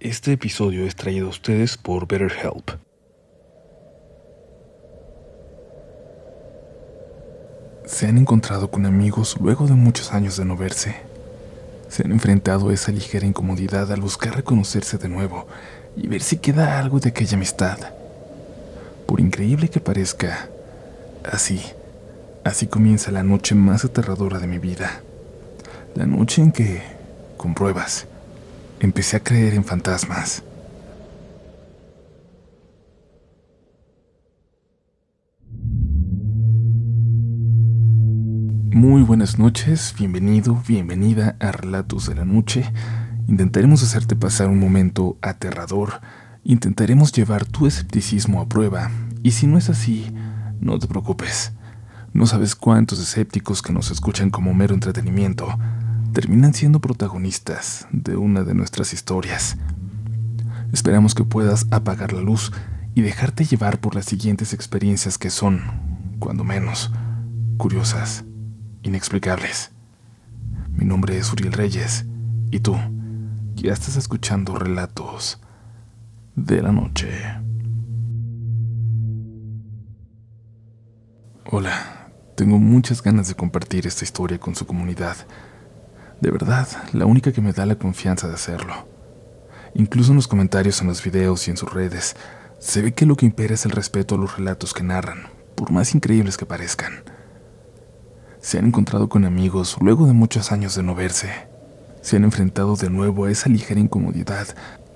Este episodio es traído a ustedes por BetterHelp. Se han encontrado con amigos luego de muchos años de no verse. Se han enfrentado a esa ligera incomodidad al buscar reconocerse de nuevo y ver si queda algo de aquella amistad. Por increíble que parezca, así, así comienza la noche más aterradora de mi vida. La noche en que, con pruebas, empecé a creer en fantasmas. Muy buenas noches, bienvenido, bienvenida a Relatos de la Noche. Intentaremos hacerte pasar un momento aterrador, intentaremos llevar tu escepticismo a prueba, y si no es así, no te preocupes. No sabes cuántos escépticos que nos escuchan como mero entretenimiento terminan siendo protagonistas de una de nuestras historias. Esperamos que puedas apagar la luz y dejarte llevar por las siguientes experiencias que son, cuando menos, curiosas, inexplicables. Mi nombre es Uriel Reyes y tú ya estás escuchando relatos de la noche. Hola, tengo muchas ganas de compartir esta historia con su comunidad de verdad, la única que me da la confianza de hacerlo. Incluso en los comentarios en los videos y en sus redes, se ve que lo que impera es el respeto a los relatos que narran, por más increíbles que parezcan. Se han encontrado con amigos luego de muchos años de no verse. Se han enfrentado de nuevo a esa ligera incomodidad,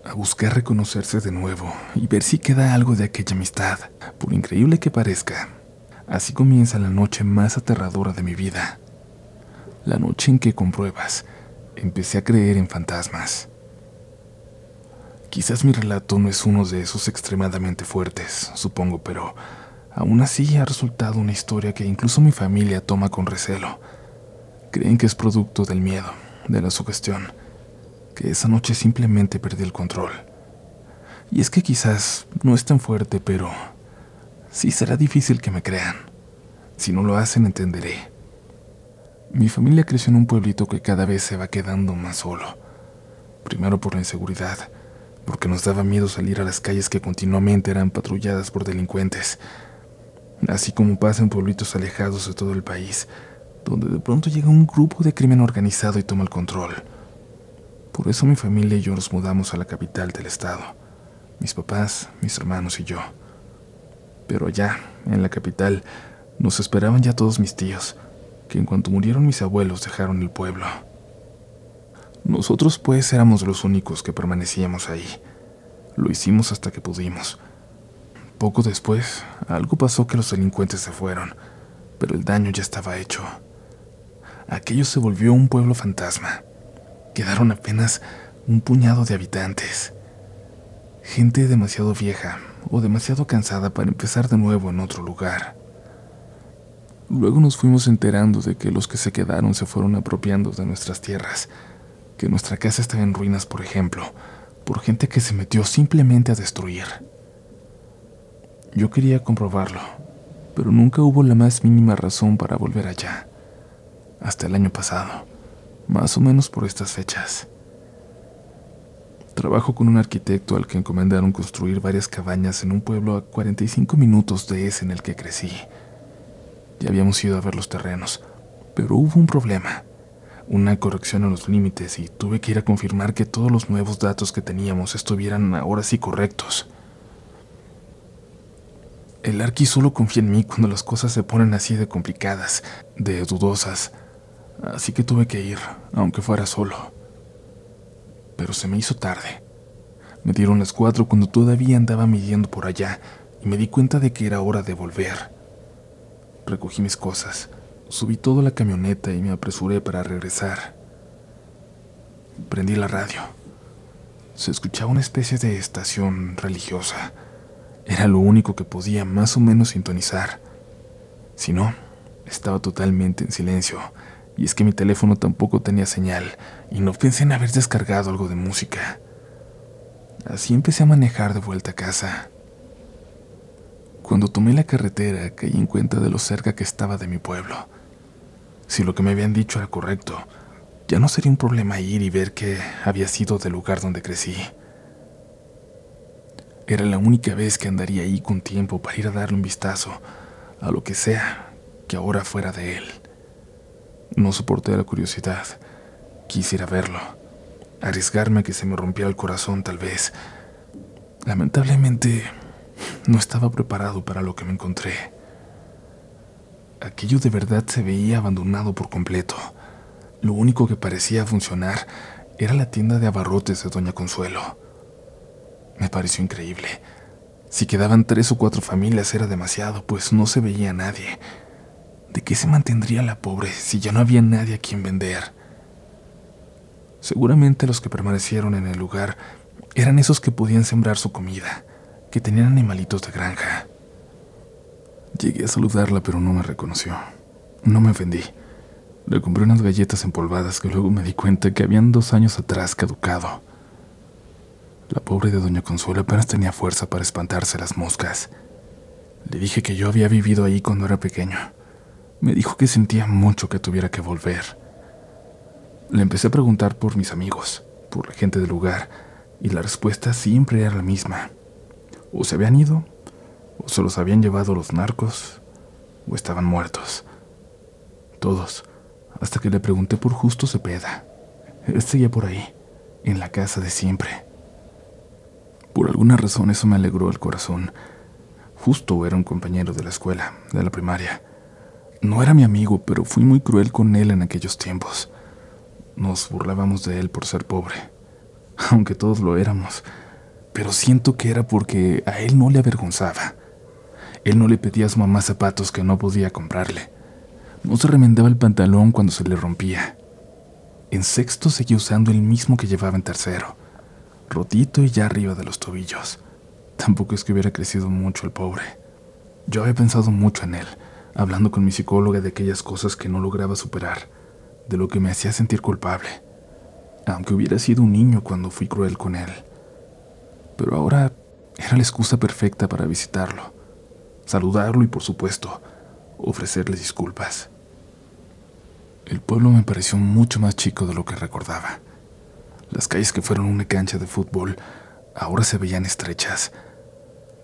a buscar reconocerse de nuevo y ver si queda algo de aquella amistad, por increíble que parezca. Así comienza la noche más aterradora de mi vida la noche en que con pruebas empecé a creer en fantasmas. Quizás mi relato no es uno de esos extremadamente fuertes, supongo, pero aún así ha resultado una historia que incluso mi familia toma con recelo. Creen que es producto del miedo, de la sugestión, que esa noche simplemente perdí el control. Y es que quizás no es tan fuerte, pero sí será difícil que me crean. Si no lo hacen, entenderé. Mi familia creció en un pueblito que cada vez se va quedando más solo. Primero por la inseguridad, porque nos daba miedo salir a las calles que continuamente eran patrulladas por delincuentes. Así como pasa en pueblitos alejados de todo el país, donde de pronto llega un grupo de crimen organizado y toma el control. Por eso mi familia y yo nos mudamos a la capital del estado. Mis papás, mis hermanos y yo. Pero allá, en la capital, nos esperaban ya todos mis tíos que en cuanto murieron mis abuelos dejaron el pueblo. Nosotros pues éramos los únicos que permanecíamos ahí. Lo hicimos hasta que pudimos. Poco después, algo pasó que los delincuentes se fueron, pero el daño ya estaba hecho. Aquello se volvió un pueblo fantasma. Quedaron apenas un puñado de habitantes. Gente demasiado vieja o demasiado cansada para empezar de nuevo en otro lugar. Luego nos fuimos enterando de que los que se quedaron se fueron apropiando de nuestras tierras, que nuestra casa estaba en ruinas, por ejemplo, por gente que se metió simplemente a destruir. Yo quería comprobarlo, pero nunca hubo la más mínima razón para volver allá, hasta el año pasado, más o menos por estas fechas. Trabajo con un arquitecto al que encomendaron construir varias cabañas en un pueblo a 45 minutos de ese en el que crecí. Ya habíamos ido a ver los terrenos, pero hubo un problema, una corrección en los límites y tuve que ir a confirmar que todos los nuevos datos que teníamos estuvieran ahora sí correctos. El Arqui solo confía en mí cuando las cosas se ponen así de complicadas, de dudosas, así que tuve que ir, aunque fuera solo. Pero se me hizo tarde. Me dieron las cuatro cuando todavía andaba midiendo por allá y me di cuenta de que era hora de volver. Recogí mis cosas, subí todo a la camioneta y me apresuré para regresar. Prendí la radio. Se escuchaba una especie de estación religiosa. Era lo único que podía más o menos sintonizar. Si no, estaba totalmente en silencio, y es que mi teléfono tampoco tenía señal, y no pensé en haber descargado algo de música. Así empecé a manejar de vuelta a casa. Cuando tomé la carretera caí en cuenta de lo cerca que estaba de mi pueblo. Si lo que me habían dicho era correcto, ya no sería un problema ir y ver que había sido del lugar donde crecí. Era la única vez que andaría ahí con tiempo para ir a darle un vistazo a lo que sea que ahora fuera de él. No soporté la curiosidad. Quisiera verlo, arriesgarme a que se me rompiera el corazón tal vez. Lamentablemente, no estaba preparado para lo que me encontré. Aquello de verdad se veía abandonado por completo. Lo único que parecía funcionar era la tienda de abarrotes de Doña Consuelo. Me pareció increíble. Si quedaban tres o cuatro familias era demasiado, pues no se veía a nadie. ¿De qué se mantendría la pobre si ya no había nadie a quien vender? Seguramente los que permanecieron en el lugar eran esos que podían sembrar su comida, que tenían animalitos de granja. Llegué a saludarla, pero no me reconoció. No me ofendí. Le compré unas galletas empolvadas que luego me di cuenta que habían dos años atrás caducado. La pobre de Doña Consuelo apenas tenía fuerza para espantarse las moscas. Le dije que yo había vivido ahí cuando era pequeño. Me dijo que sentía mucho que tuviera que volver. Le empecé a preguntar por mis amigos, por la gente del lugar, y la respuesta siempre era la misma. O se habían ido, o se los habían llevado los narcos, o estaban muertos. Todos hasta que le pregunté por Justo Cepeda. Él seguía por ahí, en la casa de siempre. Por alguna razón eso me alegró el corazón. Justo era un compañero de la escuela, de la primaria. No era mi amigo, pero fui muy cruel con él en aquellos tiempos. Nos burlábamos de él por ser pobre, aunque todos lo éramos, pero siento que era porque a él no le avergonzaba. Él no le pedía a su mamá zapatos que no podía comprarle. No se remendaba el pantalón cuando se le rompía. En sexto seguía usando el mismo que llevaba en tercero, rotito y ya arriba de los tobillos. Tampoco es que hubiera crecido mucho el pobre. Yo había pensado mucho en él, hablando con mi psicóloga de aquellas cosas que no lograba superar, de lo que me hacía sentir culpable, aunque hubiera sido un niño cuando fui cruel con él. Pero ahora era la excusa perfecta para visitarlo, saludarlo y, por supuesto, ofrecerle disculpas. El pueblo me pareció mucho más chico de lo que recordaba. Las calles que fueron una cancha de fútbol ahora se veían estrechas,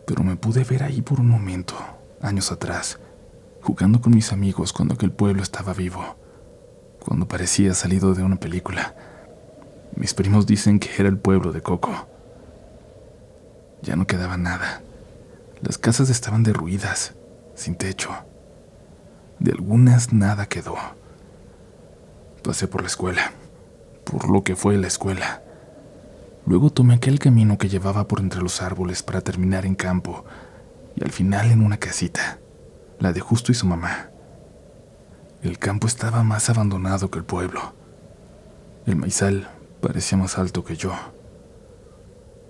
pero me pude ver ahí por un momento, años atrás, jugando con mis amigos cuando aquel pueblo estaba vivo, cuando parecía salido de una película. Mis primos dicen que era el pueblo de Coco. Ya no quedaba nada. Las casas estaban derruidas, sin techo. De algunas nada quedó. Pasé por la escuela, por lo que fue la escuela. Luego tomé aquel camino que llevaba por entre los árboles para terminar en campo y al final en una casita, la de Justo y su mamá. El campo estaba más abandonado que el pueblo. El maizal parecía más alto que yo.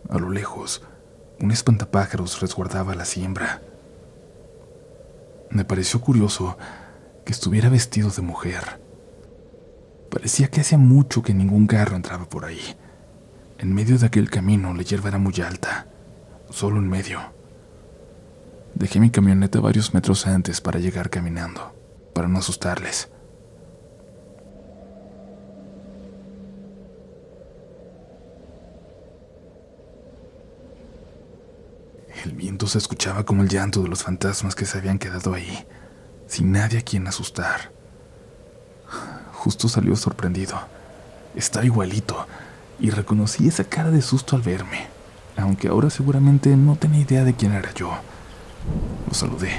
A lo lejos, un espantapájaros resguardaba la siembra. Me pareció curioso que estuviera vestido de mujer Parecía que hacía mucho que ningún carro entraba por ahí. En medio de aquel camino la hierba era muy alta, solo en medio. Dejé mi camioneta varios metros antes para llegar caminando, para no asustarles. El viento se escuchaba como el llanto de los fantasmas que se habían quedado ahí, sin nadie a quien asustar. Justo salió sorprendido. Estaba igualito y reconocí esa cara de susto al verme, aunque ahora seguramente no tenía idea de quién era yo. Lo saludé.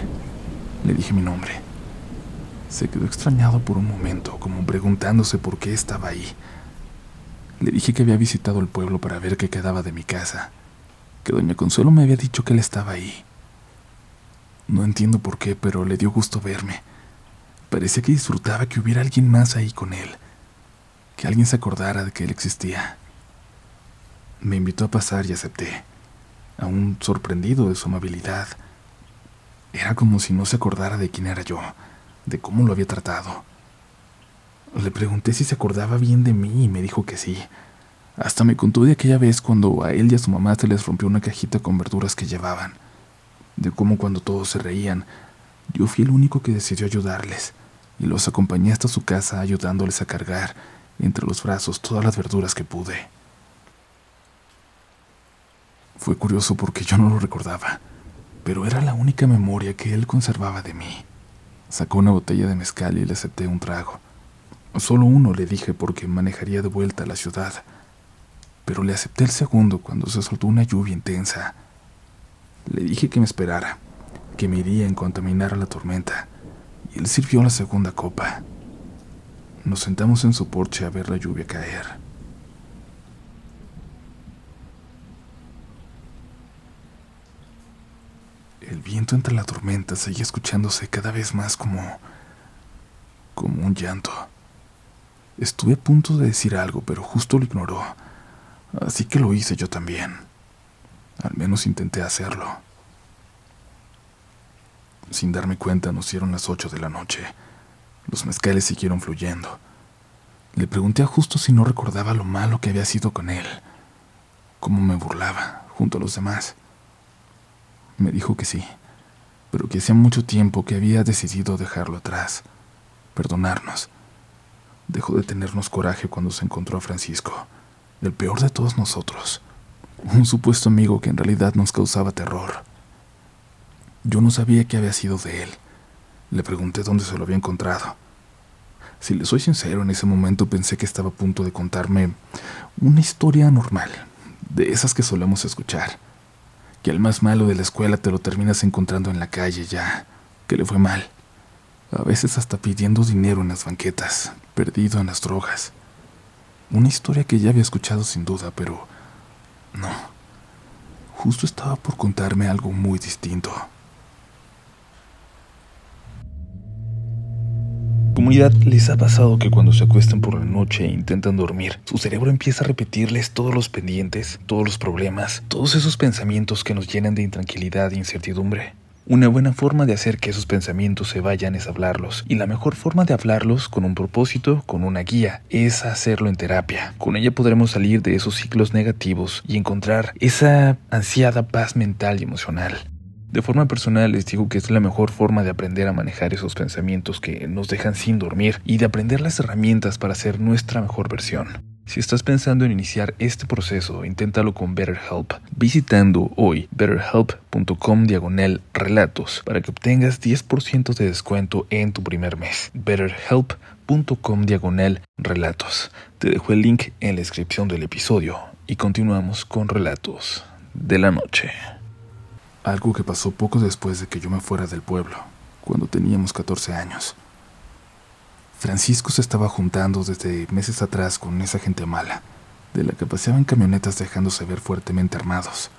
Le dije mi nombre. Se quedó extrañado por un momento, como preguntándose por qué estaba ahí. Le dije que había visitado el pueblo para ver qué quedaba de mi casa, que doña Consuelo me había dicho que él estaba ahí. No entiendo por qué, pero le dio gusto verme. Parecía que disfrutaba que hubiera alguien más ahí con él, que alguien se acordara de que él existía. Me invitó a pasar y acepté, aún sorprendido de su amabilidad. Era como si no se acordara de quién era yo, de cómo lo había tratado. Le pregunté si se acordaba bien de mí y me dijo que sí. Hasta me contó de aquella vez cuando a él y a su mamá se les rompió una cajita con verduras que llevaban, de cómo cuando todos se reían, yo fui el único que decidió ayudarles y los acompañé hasta su casa ayudándoles a cargar entre los brazos todas las verduras que pude. Fue curioso porque yo no lo recordaba, pero era la única memoria que él conservaba de mí. Sacó una botella de mezcal y le acepté un trago. Solo uno le dije porque manejaría de vuelta a la ciudad, pero le acepté el segundo cuando se soltó una lluvia intensa. Le dije que me esperara, que me iría en cuanto terminara la tormenta, y él sirvió la segunda copa. Nos sentamos en su porche a ver la lluvia caer. El viento entre la tormenta seguía escuchándose cada vez más como como un llanto. Estuve a punto de decir algo, pero justo lo ignoró, así que lo hice yo también. Al menos intenté hacerlo. Sin darme cuenta, nos dieron las ocho de la noche. Los mezcales siguieron fluyendo. Le pregunté a Justo si no recordaba lo malo que había sido con él, cómo me burlaba junto a los demás. Me dijo que sí, pero que hacía mucho tiempo que había decidido dejarlo atrás, perdonarnos. Dejó de tenernos coraje cuando se encontró a Francisco, el peor de todos nosotros, un supuesto amigo que en realidad nos causaba terror. Yo no sabía qué había sido de él. Le pregunté dónde se lo había encontrado. Si le soy sincero, en ese momento pensé que estaba a punto de contarme una historia normal, de esas que solemos escuchar. Que al más malo de la escuela te lo terminas encontrando en la calle ya, que le fue mal. A veces hasta pidiendo dinero en las banquetas, perdido en las drogas. Una historia que ya había escuchado sin duda, pero no. Justo estaba por contarme algo muy distinto. Comunidad, ¿les ha pasado que cuando se acuestan por la noche e intentan dormir, su cerebro empieza a repetirles todos los pendientes, todos los problemas, todos esos pensamientos que nos llenan de intranquilidad e incertidumbre? Una buena forma de hacer que esos pensamientos se vayan es hablarlos, y la mejor forma de hablarlos con un propósito, con una guía, es hacerlo en terapia. Con ella podremos salir de esos ciclos negativos y encontrar esa ansiada paz mental y emocional. De forma personal les digo que es la mejor forma de aprender a manejar esos pensamientos que nos dejan sin dormir y de aprender las herramientas para ser nuestra mejor versión. Si estás pensando en iniciar este proceso, inténtalo con BetterHelp, visitando hoy betterhelp.com diagonal relatos para que obtengas 10% de descuento en tu primer mes. betterhelp.com diagonal relatos. Te dejo el link en la descripción del episodio y continuamos con relatos de la noche. Algo que pasó poco después de que yo me fuera del pueblo, cuando teníamos 14 años. Francisco se estaba juntando desde meses atrás con esa gente mala, de la que paseaban camionetas dejándose ver fuertemente armados.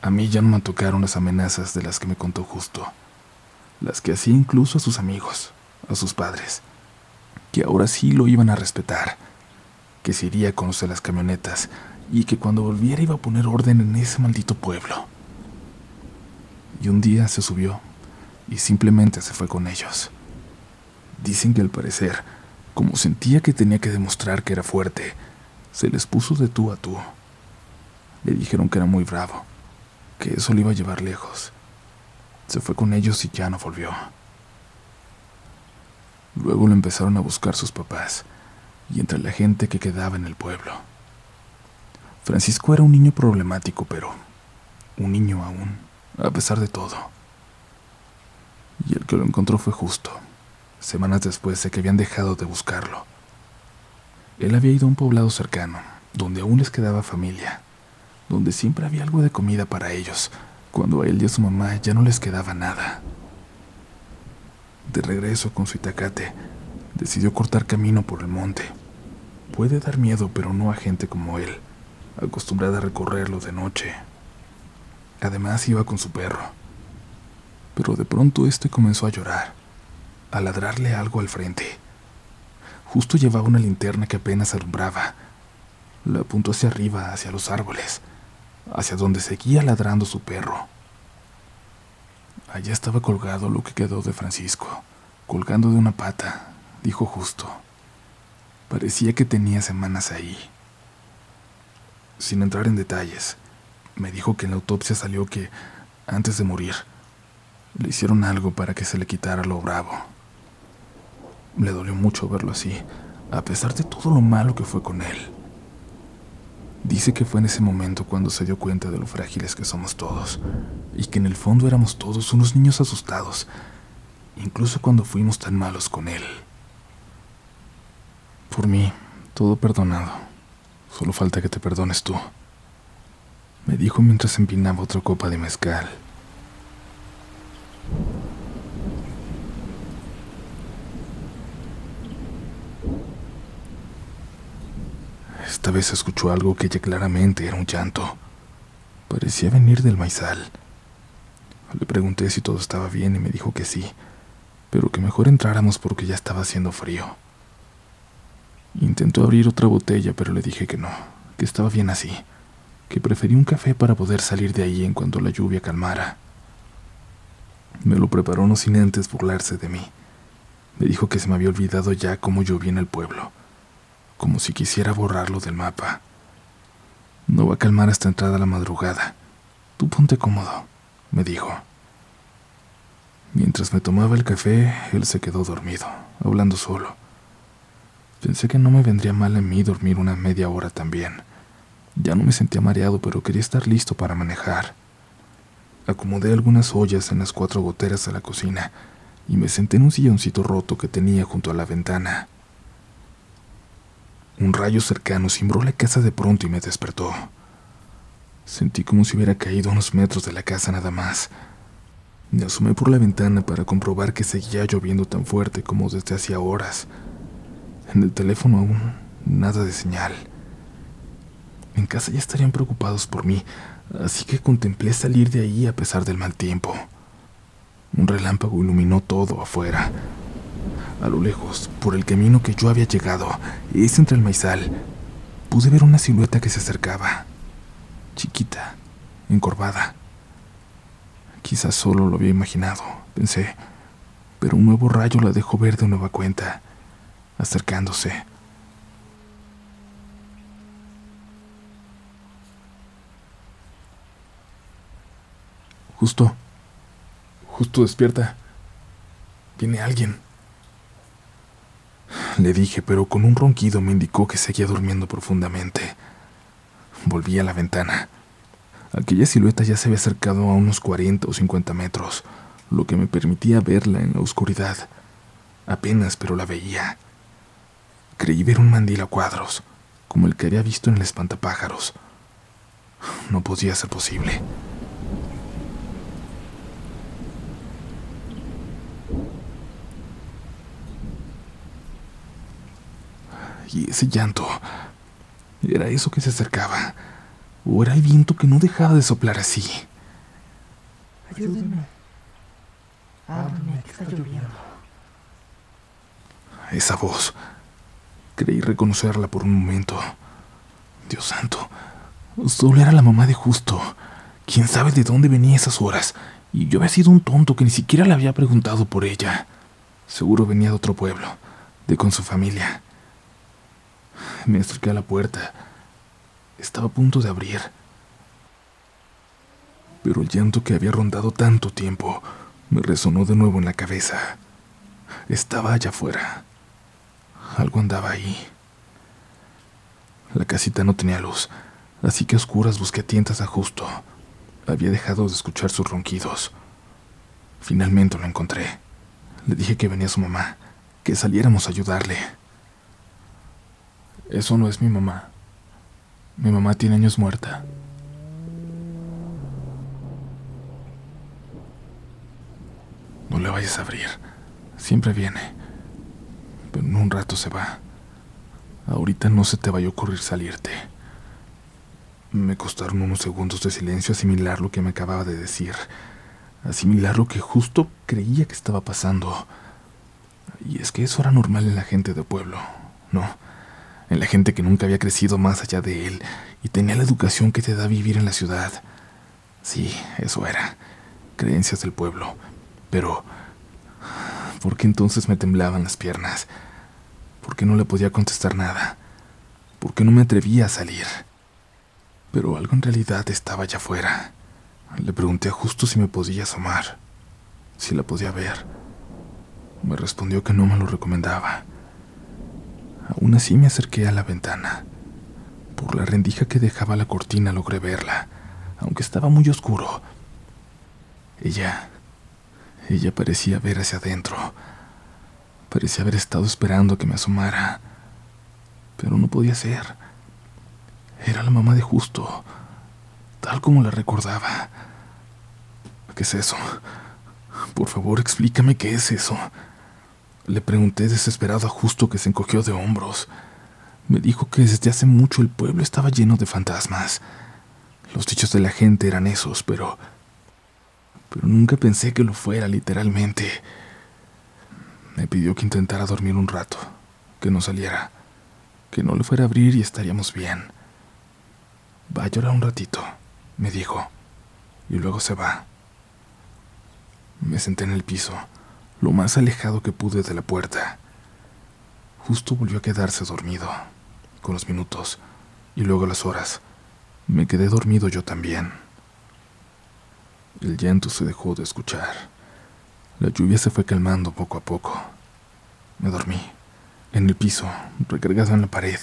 A mí ya no me tocaron las amenazas de las que me contó justo, las que hacía incluso a sus amigos, a sus padres, que ahora sí lo iban a respetar, que se iría a conocer las camionetas y que cuando volviera iba a poner orden en ese maldito pueblo y un día se subió y simplemente se fue con ellos. Dicen que al parecer, como sentía que tenía que demostrar que era fuerte, se les puso de tú a tú. Le dijeron que era muy bravo, que eso le iba a llevar lejos. Se fue con ellos y ya no volvió. Luego lo empezaron a buscar sus papás y entre la gente que quedaba en el pueblo. Francisco era un niño problemático, pero un niño aún a pesar de todo. Y el que lo encontró fue justo, semanas después de que habían dejado de buscarlo. Él había ido a un poblado cercano, donde aún les quedaba familia, donde siempre había algo de comida para ellos, cuando a él y a su mamá ya no les quedaba nada. De regreso con su itacate, decidió cortar camino por el monte. Puede dar miedo, pero no a gente como él, acostumbrada a recorrerlo de noche. Además iba con su perro. Pero de pronto este comenzó a llorar, a ladrarle algo al frente. Justo llevaba una linterna que apenas alumbraba. La apuntó hacia arriba, hacia los árboles, hacia donde seguía ladrando su perro. Allá estaba colgado lo que quedó de Francisco, colgando de una pata, dijo justo. Parecía que tenía semanas ahí. Sin entrar en detalles, me dijo que en la autopsia salió que, antes de morir, le hicieron algo para que se le quitara lo bravo. Le dolió mucho verlo así, a pesar de todo lo malo que fue con él. Dice que fue en ese momento cuando se dio cuenta de lo frágiles que somos todos, y que en el fondo éramos todos unos niños asustados, incluso cuando fuimos tan malos con él. Por mí, todo perdonado. Solo falta que te perdones tú, me dijo mientras empinaba otra copa de mezcal. Esta vez escuchó algo que ya claramente era un llanto. Parecía venir del maizal. Le pregunté si todo estaba bien y me dijo que sí, pero que mejor entráramos porque ya estaba haciendo frío. Intentó abrir otra botella, pero le dije que no, que estaba bien así, que prefería un café para poder salir de ahí en cuanto la lluvia calmara. Me lo preparó no sin antes burlarse de mí. Me dijo que se me había olvidado ya cómo llovía en el pueblo como si quisiera borrarlo del mapa. No va a calmar hasta entrada la madrugada. Tú ponte cómodo, me dijo. Mientras me tomaba el café, él se quedó dormido, hablando solo. Pensé que no me vendría mal a mí dormir una media hora también. Ya no me sentía mareado, pero quería estar listo para manejar. Acomodé algunas ollas en las cuatro goteras de la cocina y me senté en un silloncito roto que tenía junto a la ventana. Un rayo cercano cimbró la casa de pronto y me despertó. Sentí como si hubiera caído unos metros de la casa nada más. Me asomé por la ventana para comprobar que seguía lloviendo tan fuerte como desde hacía horas. En el teléfono aún nada de señal. En casa ya estarían preocupados por mí, así que contemplé salir de ahí a pesar del mal tiempo. Un relámpago iluminó todo afuera. A lo lejos, por el camino que yo había llegado, es entre el maizal, pude ver una silueta que se acercaba. Chiquita, encorvada. Quizás solo lo había imaginado, pensé, pero un nuevo rayo la dejó ver de nueva cuenta, acercándose. Justo, justo despierta. Viene alguien. Le dije, pero con un ronquido me indicó que seguía durmiendo profundamente. Volví a la ventana. Aquella silueta ya se había acercado a unos 40 o 50 metros, lo que me permitía verla en la oscuridad. Apenas, pero la veía. Creí ver un mandil a cuadros, como el que había visto en el espantapájaros. No podía ser posible. Y ese llanto. ¿Era eso que se acercaba? ¿O era el viento que no dejaba de soplar así? Ayúdenme. Ábreme, que está lloviendo. Esa voz. Creí reconocerla por un momento. Dios santo. Solo era la mamá de Justo. Quién sabe de dónde venía esas horas. Y yo había sido un tonto que ni siquiera le había preguntado por ella. Seguro venía de otro pueblo, de con su familia. Me acerqué a la puerta. Estaba a punto de abrir. Pero el llanto que había rondado tanto tiempo me resonó de nuevo en la cabeza. Estaba allá afuera. Algo andaba ahí. La casita no tenía luz, así que a oscuras busqué tientas a justo. Había dejado de escuchar sus ronquidos. Finalmente lo encontré. Le dije que venía su mamá, que saliéramos a ayudarle. Eso no es mi mamá. Mi mamá tiene años muerta. No le vayas a abrir. Siempre viene. Pero en un rato se va. Ahorita no se te vaya a ocurrir salirte. Me costaron unos segundos de silencio asimilar lo que me acababa de decir. Asimilar lo que justo creía que estaba pasando. Y es que eso era normal en la gente de pueblo, ¿no? En la gente que nunca había crecido más allá de él y tenía la educación que te da vivir en la ciudad. Sí, eso era, creencias del pueblo. Pero, ¿por qué entonces me temblaban las piernas? ¿Por qué no le podía contestar nada? ¿Por qué no me atrevía a salir? Pero algo en realidad estaba allá afuera. Le pregunté Justo si me podía asomar, si la podía ver. Me respondió que no me lo recomendaba. Aún así me acerqué a la ventana. Por la rendija que dejaba la cortina logré verla, aunque estaba muy oscuro. Ella... Ella parecía ver hacia adentro. Parecía haber estado esperando que me asomara. Pero no podía ser. Era la mamá de Justo, tal como la recordaba. ¿Qué es eso? Por favor, explícame qué es eso. Le pregunté desesperado a Justo que se encogió de hombros. Me dijo que desde hace mucho el pueblo estaba lleno de fantasmas. Los dichos de la gente eran esos, pero... Pero nunca pensé que lo fuera literalmente. Me pidió que intentara dormir un rato, que no saliera, que no le fuera a abrir y estaríamos bien. Va a llorar un ratito, me dijo, y luego se va. Me senté en el piso, lo más alejado que pude de la puerta. Justo volvió a quedarse dormido, con los minutos, y luego las horas. Me quedé dormido yo también. El llanto se dejó de escuchar. La lluvia se fue calmando poco a poco. Me dormí, en el piso, recargado en la pared.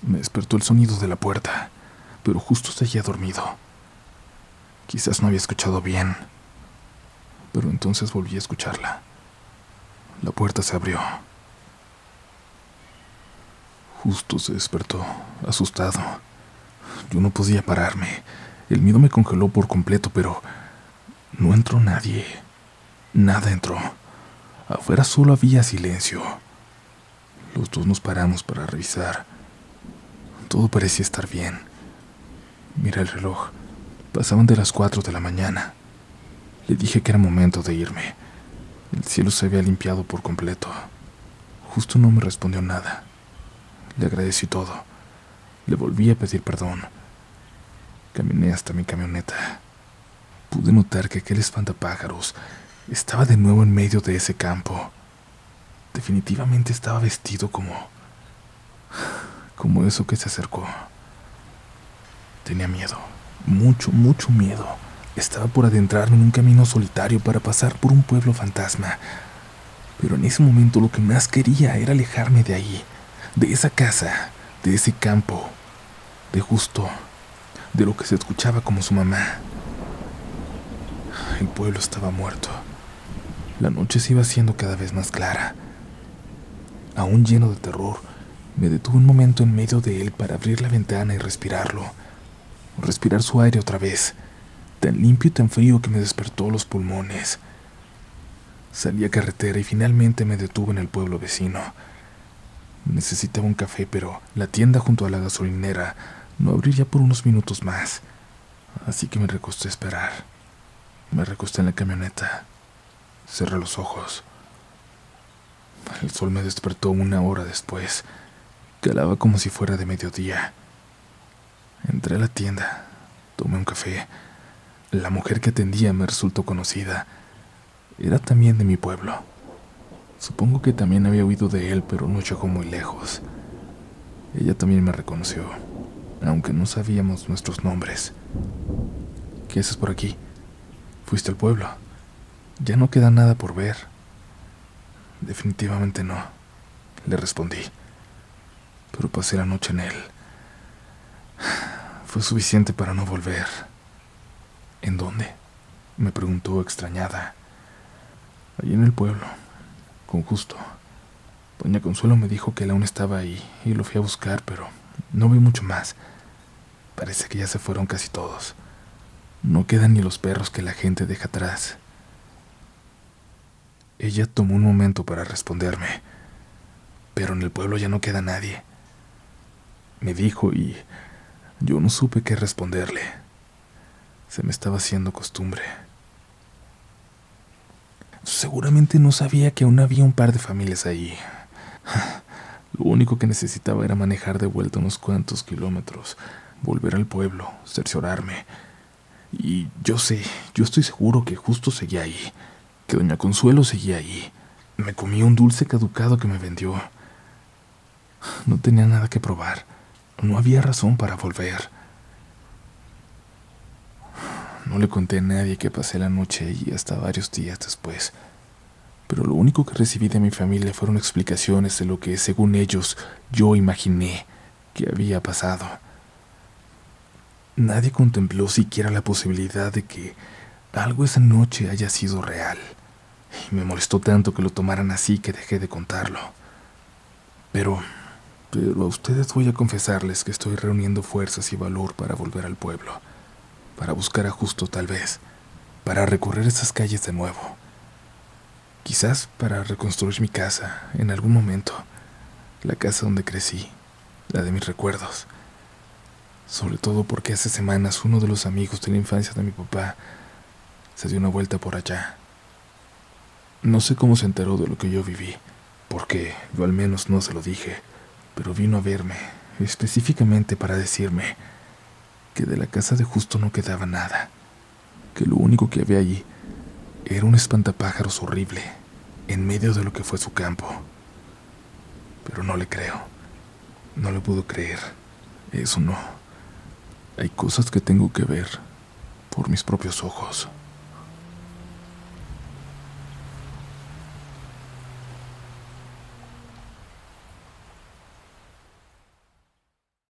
Me despertó el sonido de la puerta, pero justo seguía dormido. Quizás no había escuchado bien, pero entonces volví a escucharla. La puerta se abrió. Justo se despertó, asustado. Yo no podía pararme. El miedo me congeló por completo, pero no entró nadie. Nada entró. Afuera solo había silencio. Los dos nos paramos para revisar. Todo parecía estar bien. Mira el reloj. Pasaban de las cuatro de la mañana. Le dije que era momento de irme. El cielo se había limpiado por completo. Justo no me respondió nada. Le agradecí todo. Le volví a pedir perdón. Caminé hasta mi camioneta. Pude notar que aquel espantapájaros estaba de nuevo en medio de ese campo. Definitivamente estaba vestido como... como eso que se acercó. Tenía miedo, mucho, mucho miedo. Estaba por adentrarme en un camino solitario para pasar por un pueblo fantasma. Pero en ese momento lo que más quería era alejarme de ahí de esa casa, de ese campo, de justo, de lo que se escuchaba como su mamá. El pueblo estaba muerto. La noche se iba haciendo cada vez más clara. Aún lleno de terror, me detuve un momento en medio de él para abrir la ventana y respirarlo. Respirar su aire otra vez, tan limpio y tan frío que me despertó los pulmones. Salí a carretera y finalmente me detuve en el pueblo vecino. Necesitaba un café, pero la tienda junto a la gasolinera no abriría por unos minutos más. Así que me recosté a esperar. Me recosté en la camioneta. Cerré los ojos. El sol me despertó una hora después. Calaba como si fuera de mediodía. Entré a la tienda. Tomé un café. La mujer que atendía me resultó conocida. Era también de mi pueblo. Supongo que también había oído de él, pero no llegó muy lejos. Ella también me reconoció, aunque no sabíamos nuestros nombres. ¿Qué haces por aquí? ¿Fuiste al pueblo? Ya no queda nada por ver. Definitivamente no, le respondí. Pero pasé la noche en él. Fue suficiente para no volver. ¿En dónde? me preguntó extrañada. Allí en el pueblo, con justo. Doña Consuelo me dijo que él aún estaba ahí y lo fui a buscar, pero no vi mucho más. Parece que ya se fueron casi todos. No quedan ni los perros que la gente deja atrás. Ella tomó un momento para responderme, pero en el pueblo ya no queda nadie. Me dijo y yo no supe qué responderle. Se me estaba haciendo costumbre. Seguramente no sabía que aún había un par de familias ahí. Lo único que necesitaba era manejar de vuelta unos cuantos kilómetros, volver al pueblo, cerciorarme. Y yo sé, yo estoy seguro que justo seguía ahí, que doña Consuelo seguía ahí. Me comí un dulce caducado que me vendió. No tenía nada que probar. No había razón para volver. No le conté a nadie que pasé la noche y hasta varios días después. pero lo único que recibí de mi familia fueron explicaciones de lo que, según ellos, yo imaginé que había pasado. Nadie contempló siquiera la posibilidad de que algo esa noche haya sido real, y me molestó tanto que lo tomaran así que dejé de contarlo. Pero, pero a ustedes voy a confesarles que estoy reuniendo fuerzas y valor para volver al pueblo, para buscar a Justo tal vez, para recorrer esas calles de nuevo Quizás para reconstruir mi casa en algún momento, la casa donde crecí, la de mis recuerdos. Sobre todo porque hace semanas uno de los amigos de la infancia de mi papá se dio una vuelta por allá. No sé cómo se enteró de lo que yo viví, porque yo al menos no se lo dije, pero vino a verme específicamente para decirme que de la casa de justo no quedaba nada, que lo único que había allí era un espantapájaros horrible en medio de lo que fue su campo. Pero no le creo. No le puedo creer. Eso no. Hay cosas que tengo que ver por mis propios ojos.